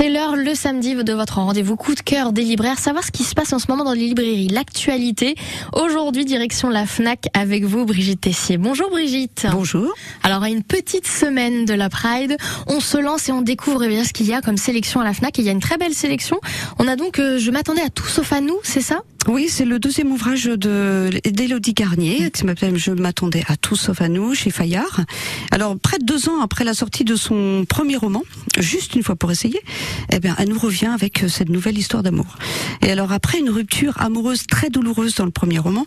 C'est l'heure le samedi de votre rendez-vous coup de cœur des libraires, savoir ce qui se passe en ce moment dans les librairies, l'actualité. Aujourd'hui, direction la FNAC avec vous, Brigitte Tessier. Bonjour Brigitte. Bonjour. Alors, à une petite semaine de la Pride, on se lance et on découvre eh bien ce qu'il y a comme sélection à la FNAC. Et il y a une très belle sélection. On a donc, euh, je m'attendais à tout sauf à nous, c'est ça? Oui, c'est le deuxième ouvrage de d'Élodie Garnier, qui s'appelle Je m'attendais à tout sauf à nous, chez Fayard. Alors, près de deux ans après la sortie de son premier roman, juste une fois pour essayer, eh bien, elle nous revient avec cette nouvelle histoire d'amour. Et alors, après une rupture amoureuse très douloureuse dans le premier roman,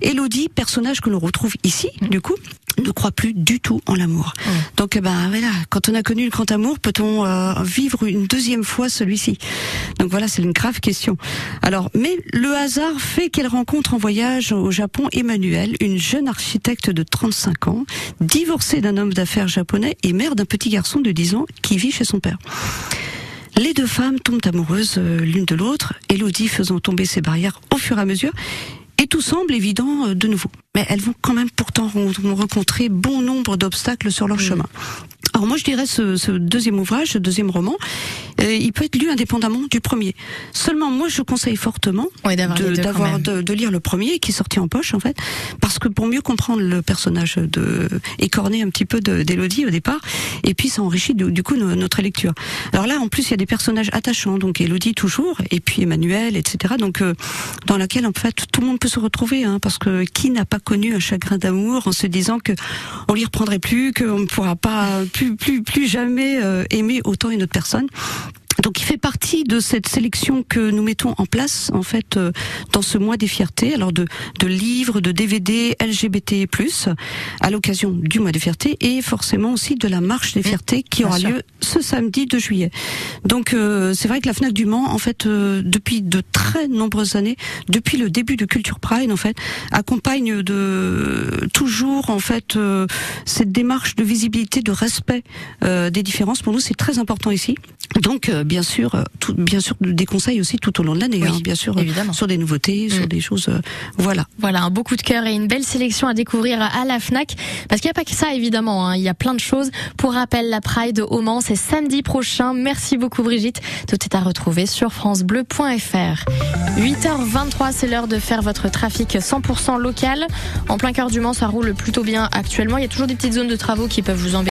Élodie, personnage que l'on retrouve ici, du coup, ne croit plus du tout en l'amour. Donc, eh ben voilà, quand on a connu le grand amour, peut-on euh, vivre une deuxième fois celui-ci? Donc voilà, c'est une grave question. Alors, mais le hasard fait qu'elle rencontre en voyage au Japon Emmanuel, une jeune architecte de 35 ans, divorcée d'un homme d'affaires japonais et mère d'un petit garçon de 10 ans qui vit chez son père. Les deux femmes tombent amoureuses euh, l'une de l'autre, Elodie faisant tomber ses barrières au fur et à mesure, et tout semble évident euh, de nouveau. Mais elles vont quand même pourtant rencontrer bon nombre d'obstacles sur leur chemin. Alors moi je dirais ce, ce deuxième ouvrage, ce deuxième roman, euh, il peut être lu indépendamment du premier. Seulement moi je conseille fortement d'avoir de, de, de lire le premier qui est sorti en poche en fait, parce que pour mieux comprendre le personnage de écorné un petit peu de- d'Élodie au départ, et puis ça enrichit du, du coup no- notre lecture. Alors là en plus il y a des personnages attachants, donc Élodie toujours, et puis Emmanuel, etc. Donc euh, dans laquelle en fait tout le monde peut se retrouver, hein, parce que qui n'a pas connu un chagrin d'amour en se disant que on l'y reprendrait plus, qu'on ne pourra pas plus plus plus jamais euh, aimer autant une autre personne. Donc il fait partie de cette sélection que nous mettons en place en fait euh, dans ce mois des fiertés, alors de, de livres, de DVD LGBT+, à l'occasion du mois des fiertés et forcément aussi de la marche des fiertés qui aura lieu ce samedi 2 juillet. Donc euh, c'est vrai que la Fnac du Mans en fait euh, depuis de très nombreuses années, depuis le début de Culture Pride en fait, accompagne de toujours en fait euh, cette démarche de visibilité, de respect euh, des différences. Pour nous c'est très important ici. Donc euh, bien sûr, tout, bien sûr des conseils aussi tout au long de l'année, Oui, hein, bien sûr, euh, évidemment. sur des nouveautés, sur Mm. des choses, euh, voilà. Voilà, un beau coup de cœur et une belle sélection à découvrir à la FNAC. Parce qu'il n'y a pas que ça, évidemment. hein. Il y a plein de choses. Pour rappel, la Pride au Mans, c'est samedi prochain. Merci beaucoup, Brigitte. Tout est à retrouver sur FranceBleu.fr. 8h23, c'est l'heure de faire votre trafic 100% local. En plein cœur du Mans, ça roule plutôt bien actuellement. Il y a toujours des petites zones de travaux qui peuvent vous embêter.